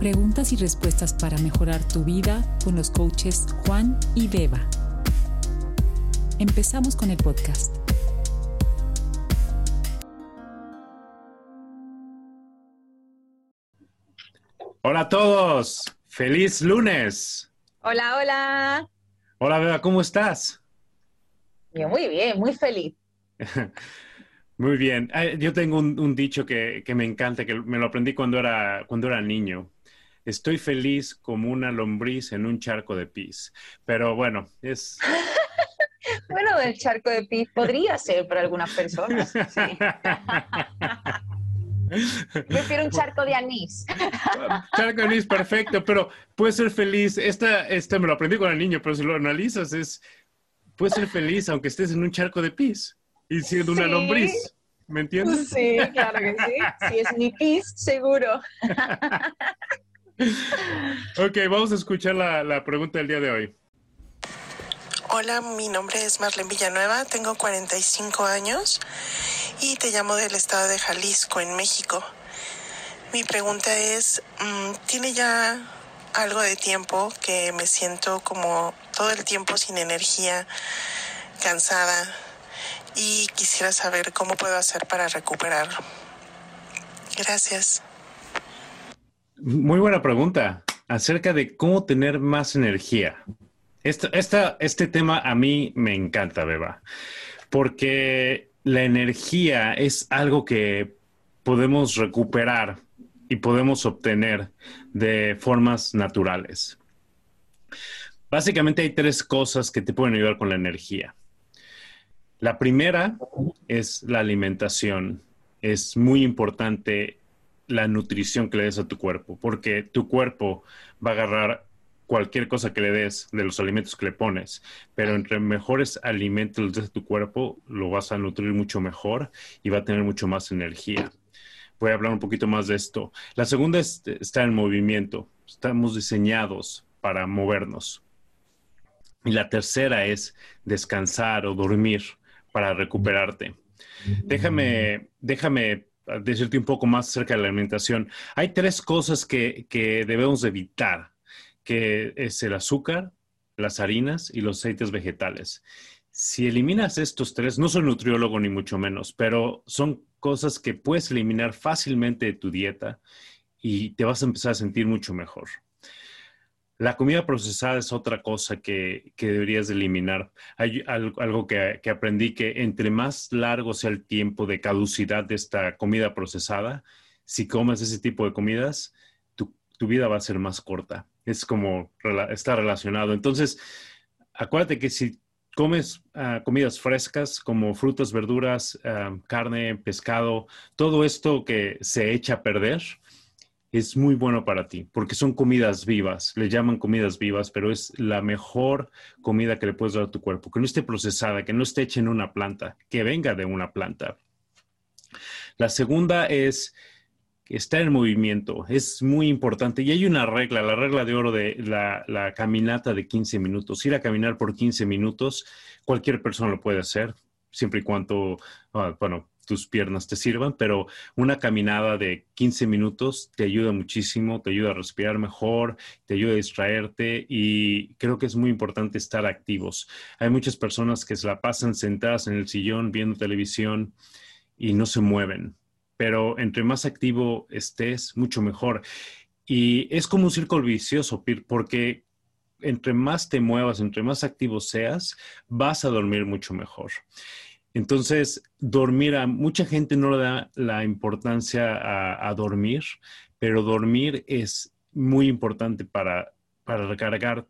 Preguntas y respuestas para mejorar tu vida con los coaches Juan y Beba. Empezamos con el podcast. Hola a todos, feliz lunes. Hola, hola. Hola Beba, ¿cómo estás? muy bien, muy feliz. muy bien. Yo tengo un, dicho que, me encanta, que me lo aprendí cuando era, cuando era niño. Estoy feliz como una lombriz en un charco de pis. Pero bueno, es... bueno, el charco de pis podría ser para algunas personas. Sí. Prefiero un charco de anís. Charco de anís, perfecto, pero puedes ser feliz. Esta, esta me lo aprendí con el niño, pero si lo analizas, es puedes ser feliz aunque estés en un charco de pis y siendo una lombriz. ¿Me entiendes? Sí, claro que sí. Si es mi pis, seguro. Ok, vamos a escuchar la, la pregunta del día de hoy. Hola, mi nombre es Marlene Villanueva, tengo 45 años y te llamo del estado de Jalisco, en México. Mi pregunta es, mm, ¿tiene ya algo de tiempo que me siento como todo el tiempo sin energía, cansada y quisiera saber cómo puedo hacer para recuperar? Gracias. Muy buena pregunta acerca de cómo tener más energía. este tema a mí me encanta, Beba, porque la energía es algo que podemos recuperar y podemos obtener de formas naturales. Básicamente hay tres cosas que te pueden ayudar con la energía. La primera es la alimentación. Es muy importante la nutrición que le des a tu cuerpo, porque tu cuerpo va a agarrar cualquier cosa que le des de los alimentos que le pones, pero entre mejores alimentos de tu cuerpo, lo vas a nutrir mucho mejor y va a tener mucho más energía. Voy a hablar un poquito más de esto. La segunda es estar en movimiento. Estamos diseñados para movernos. Y la tercera es descansar o dormir para recuperarte. Déjame, déjame decirte un poco más acerca de la alimentación. Hay tres cosas que, que debemos evitar que es el azúcar, las harinas y los aceites vegetales. Si eliminas estos tres, no soy nutriólogo ni mucho menos, pero son cosas que puedes eliminar fácilmente de tu dieta y te vas a empezar a sentir mucho mejor. La comida procesada es otra cosa que, deberías eliminar. Hay algo, que, que, aprendí que entre más largo sea el tiempo de caducidad de esta comida procesada, si comes ese tipo de comidas, tu vida va a ser más corta. Es como, está relacionado. Entonces, acuérdate que si comes ah, comidas frescas como frutas, verduras, ah, carne, pescado, todo esto que se echa a perder, es muy bueno para ti, porque son comidas vivas, le llaman comidas vivas, pero es la mejor comida que le puedes dar a tu cuerpo, que no esté procesada, que no esté hecha en una planta, que venga de una planta. La segunda es estar en movimiento es muy importante. Y hay una regla, la regla de oro de la, caminata de 15 minutos. Ir a caminar por 15 minutos, cualquier persona lo puede hacer, siempre y cuando, ah, bueno, tus piernas te sirvan, pero una caminada de 15 minutos te ayuda muchísimo, te ayuda a respirar mejor, te ayuda a distraerte y creo que es muy importante estar activos. Hay muchas personas que se la pasan sentadas en el sillón viendo televisión y no se mueven pero entre más activo estés, mucho mejor. Y es como un círculo vicioso, porque entre más te muevas, entre más activo seas, vas a dormir mucho mejor. Entonces, dormir, a mucha gente no le da la importancia a, dormir, pero dormir es muy importante para, para recargar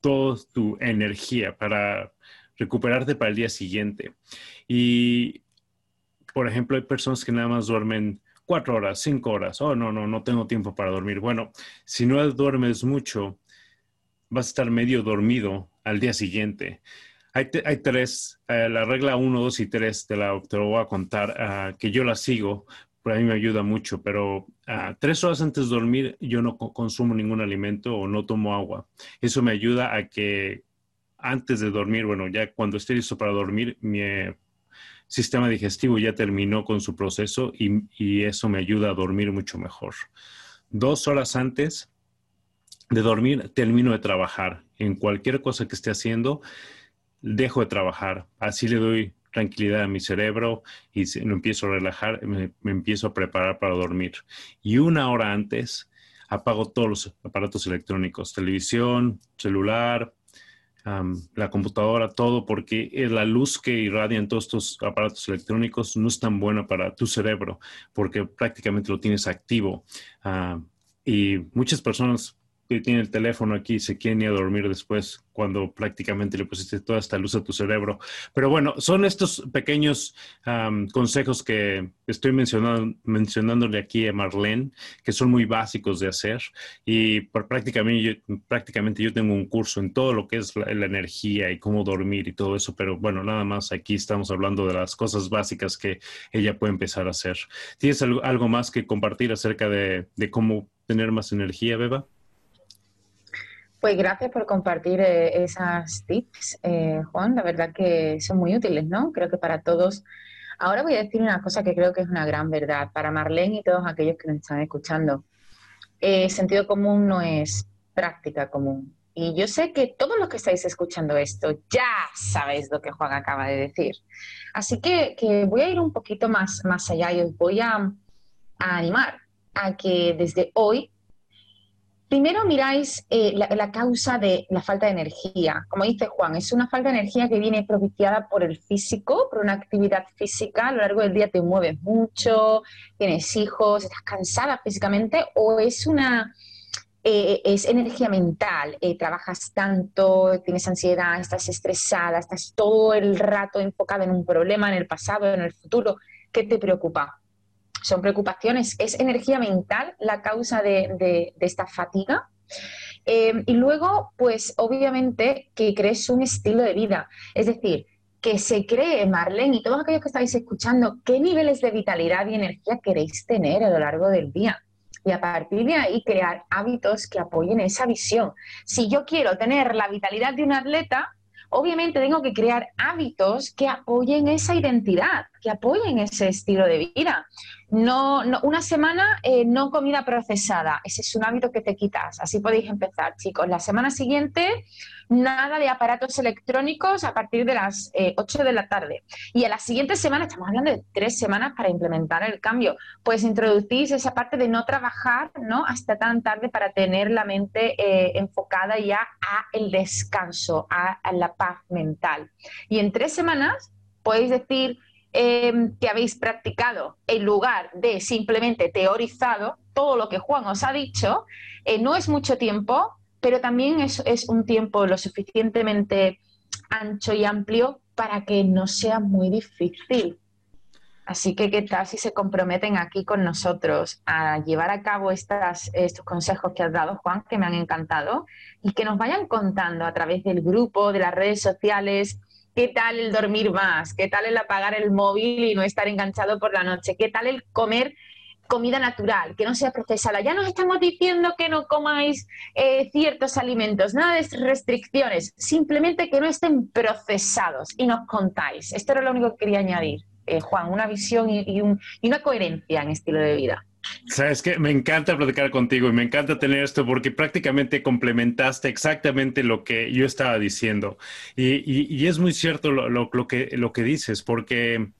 toda tu energía, para recuperarte para el día siguiente. Y por ejemplo, hay personas que nada más duermen cuatro horas, cinco horas. Oh, no, no, no tengo tiempo para dormir. Bueno, si no duermes mucho, vas a estar medio dormido al día siguiente. Hay, tres, eh, la regla uno, dos y tres te, la, te lo voy a contar, ah, que yo la sigo, pero a mí me ayuda mucho, pero ah, tres horas antes de dormir yo no consumo ningún alimento o no tomo agua. Eso me ayuda a que antes de dormir, bueno, ya cuando esté listo para dormir, mi sistema digestivo ya terminó con su proceso y, eso me ayuda a dormir mucho mejor. Dos horas antes de dormir, termino de trabajar. En cualquier cosa que esté haciendo, dejo de trabajar. Así le doy tranquilidad a mi cerebro y me empiezo a relajar, me, empiezo a preparar para dormir. Y una hora antes apago todos los aparatos electrónicos, televisión, celular, la computadora, todo, porque la luz que irradian todos estos aparatos electrónicos no es tan buena para tu cerebro, porque prácticamente lo tienes activo. Ah, y muchas personas tiene el teléfono aquí se quieren ir a dormir después cuando prácticamente le pusiste toda esta luz a tu cerebro. Pero bueno, son estos pequeños consejos que estoy mencionando, mencionándole aquí a Marlene, que son muy básicos de hacer. Y por prácticamente, yo, prácticamente yo tengo un curso en todo lo que es la, energía y cómo dormir y todo eso. Pero bueno, nada más aquí estamos hablando de las cosas básicas que ella puede empezar a hacer. ¿Tienes algo, algo más que compartir acerca de cómo tener más energía, Beba? Pues gracias por compartir eh, esas tips, eh, Juan. La verdad que son muy útiles, ¿no? Creo que para todos. Ahora voy a decir una cosa que creo que es una gran verdad para Marlene y todos aquellos que nos están escuchando. Eh, sentido común no es práctica común. Y yo sé que todos los que estáis escuchando esto ya sabéis lo que Juan acaba de decir. Así que, voy a ir un poquito más, más allá y os voy a animar a que desde hoy Primero miráis eh, la, causa de la falta de energía. Como dice Juan, es una falta de energía que viene propiciada por el físico, por una actividad física. A lo largo del día te mueves mucho, tienes hijos, estás cansada físicamente o es una... Eh, es energía mental, eh, trabajas tanto, tienes ansiedad, estás estresada, estás todo el rato enfocada en un problema, en el pasado, en el futuro, ¿qué te preocupa? Son preocupaciones, es energía mental la causa de, esta fatiga. Eh, y luego, pues obviamente que crees un estilo de vida, es decir, que se cree, Marlene y todos aquellos que estáis escuchando, qué niveles de vitalidad y energía queréis tener a lo largo del día. Y a partir de ahí crear hábitos que apoyen esa visión. Si yo quiero tener la vitalidad de un atleta, obviamente tengo que crear hábitos que apoyen esa identidad, que apoyen ese estilo de vida. No, una semana eh, no comida procesada, ese es un hábito que te quitas. Así podéis empezar, chicos. La semana siguiente, nada de aparatos electrónicos a partir de las 8 eh, de la tarde. Y a la siguiente semana, estamos hablando de tres semanas para implementar el cambio, pues introducís esa parte de no trabajar ¿no? hasta tan tarde para tener la mente eh, enfocada ya a el descanso, a la paz mental. Y en tres semanas podéis decir Em, que habéis practicado en lugar de simplemente teorizado todo lo que Juan os ha dicho, eh, no es mucho tiempo, pero también es, es un tiempo lo suficientemente ancho y amplio para que no sea muy difícil. Así que, ¿qué tal si se comprometen aquí con nosotros a llevar a cabo estas, estos consejos que has dado, Juan, que me han encantado, y que nos vayan contando a través del grupo, de las redes sociales, ¿Qué tal el dormir más? ¿Qué tal el apagar el móvil y no estar enganchado por la noche? ¿Qué tal el comer comida natural, que no sea procesada? Ya nos estamos diciendo que no comáis eh, ciertos alimentos, nada de restricciones, simplemente que no estén procesados y nos contáis. Esto era lo único que quería añadir, eh, Juan, una visión y una coherencia en estilo de vida. Sabes que me encanta platicar contigo y me encanta tener esto porque prácticamente complementaste exactamente lo que yo estaba diciendo. Y, es muy cierto lo, que, lo que dices, porque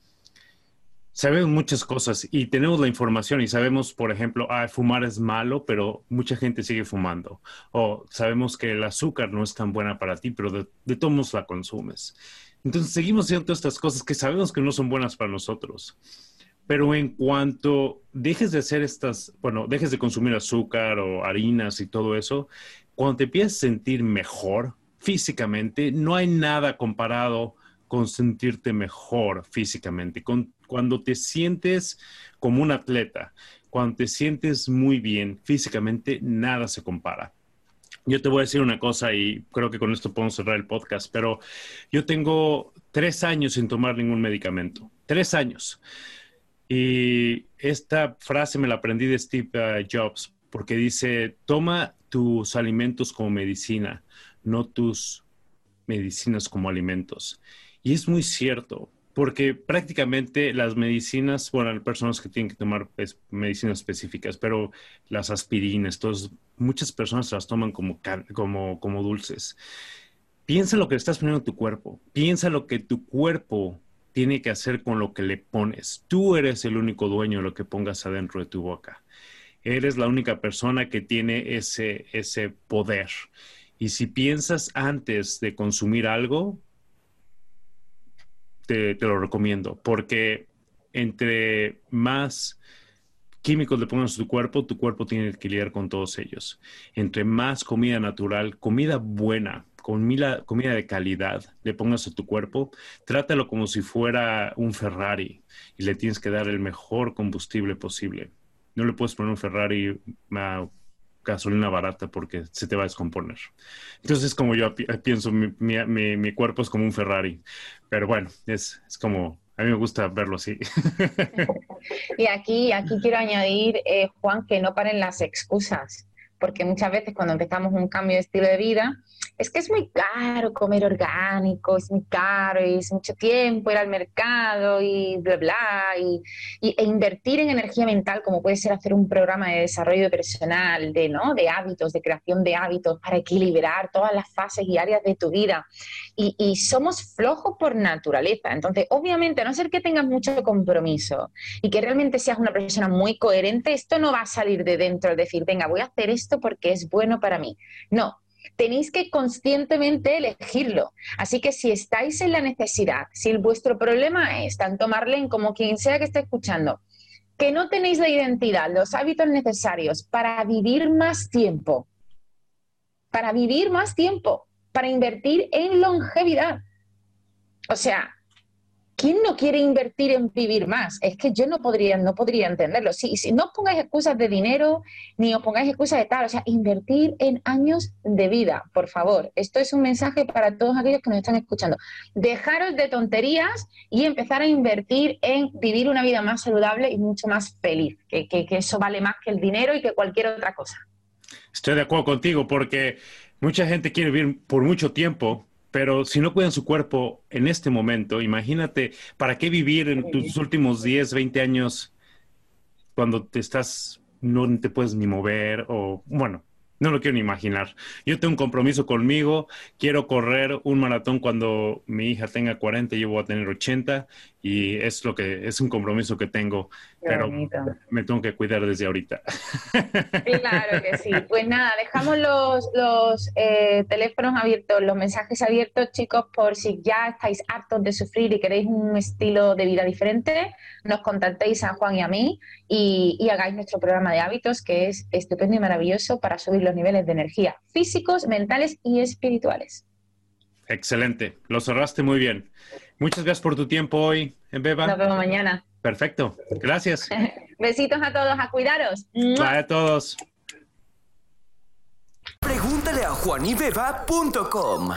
sabemos muchas cosas y tenemos la información y sabemos, por ejemplo, ah, fumar es malo, pero mucha gente sigue fumando. O sabemos que el azúcar no es tan buena para ti, pero de, de todos la consumes. Entonces seguimos haciendo estas cosas que sabemos que no son buenas para nosotros. Pero en cuanto dejes de hacer estas, bueno, dejes de consumir azúcar o harinas y todo eso, cuando te empiezas a sentir mejor físicamente, no hay nada comparado con sentirte mejor físicamente. Con, cuando te sientes como un atleta, cuando te sientes muy bien físicamente, nada se compara. Yo te voy a decir una cosa y creo que con esto podemos cerrar el podcast, pero yo tengo tres años sin tomar ningún medicamento. Tres años. Y esta frase me la aprendí de Steve uh, Jobs, porque dice, toma tus alimentos como medicina, no tus medicinas como alimentos. Y es muy cierto, porque prácticamente las medicinas, bueno, hay personas que tienen que tomar medicinas específicas, pero las aspirinas, todas, muchas personas las toman como, como, como dulces. Piensa lo que estás poniendo en tu cuerpo, piensa lo que tu cuerpo tiene que hacer con lo que le pones. Tú eres el único dueño de lo que pongas adentro de tu boca. Eres la única persona que tiene ese, ese poder. Y si piensas antes de consumir algo, te, lo recomiendo, porque entre más químicos le pongas a tu cuerpo, tu cuerpo tiene que lidiar con todos ellos. Entre más comida natural, comida buena, comida, comida de calidad le pongas a tu cuerpo, trátalo como si fuera un Ferrari y le tienes que dar el mejor combustible posible. No le puedes poner un Ferrari a gasolina barata porque se te va a descomponer. Entonces es como yo pienso, mi, cuerpo es como un Ferrari, pero bueno, es, es como, a mí me gusta verlo así. y aquí, aquí quiero añadir, eh, Juan, que no paren las excusas, porque muchas veces cuando empezamos un cambio de estilo de vida, es que es muy caro comer orgánico, es muy caro, y es mucho tiempo ir al mercado y bla, bla, y, e invertir en energía mental, como puede ser hacer un programa de desarrollo personal, de, ¿no? de hábitos, de creación de hábitos, para equilibrar todas las fases y áreas de tu vida. Y, somos flojos por naturaleza. Entonces, obviamente, a no ser que tengas mucho compromiso y que realmente seas una persona muy coherente, esto no va a salir de dentro, decir, venga, voy a hacer esto porque es bueno para mí. No, tenéis que conscientemente elegirlo. Así que si estáis en la necesidad, si vuestro problema es, tanto Marlene como quien sea que esté escuchando, que no tenéis la identidad, los hábitos necesarios para vivir más tiempo, para vivir más tiempo, para invertir en longevidad. O sea, ¿quién no quiere invertir en vivir más? Es que yo no podría, no podría entenderlo. Si, si no os pongáis excusas de dinero, ni os pongáis excusas de tal, o sea, invertir en años de vida, por favor. Esto es un mensaje para todos aquellos que nos están escuchando. Dejaros de tonterías y empezar a invertir en vivir una vida más saludable y mucho más feliz, que, que eso vale más que el dinero y que cualquier otra cosa. Estoy de acuerdo contigo porque mucha gente quiere vivir por mucho tiempo, pero si no cuidan su cuerpo en este momento, imagínate, ¿para qué vivir en tus últimos 10, 20 años cuando te estás, no te puedes ni mover o, bueno, no lo quiero ni imaginar. Yo tengo un compromiso conmigo, quiero correr un maratón cuando mi hija tenga 40 y yo voy a tener 80 y es lo que es un compromiso que tengo, pero me tengo que cuidar desde ahorita. Claro que sí. Pues nada, dejamos los, los eh, teléfonos abiertos, los mensajes abiertos, chicos, por si ya estáis hartos de sufrir y queréis un estilo de vida diferente, nos contactéis a Juan y a mí y, y hagáis nuestro programa de hábitos que es estupendo y maravilloso para subir los niveles de energía físicos, mentales y espirituales. Excelente, lo cerraste muy bien. Muchas gracias por tu tiempo hoy, en Beba. Nos vemos mañana. Perfecto, gracias. Besitos a todos, a cuidaros. Bye a todos. Pregúntale a juanibeba.com.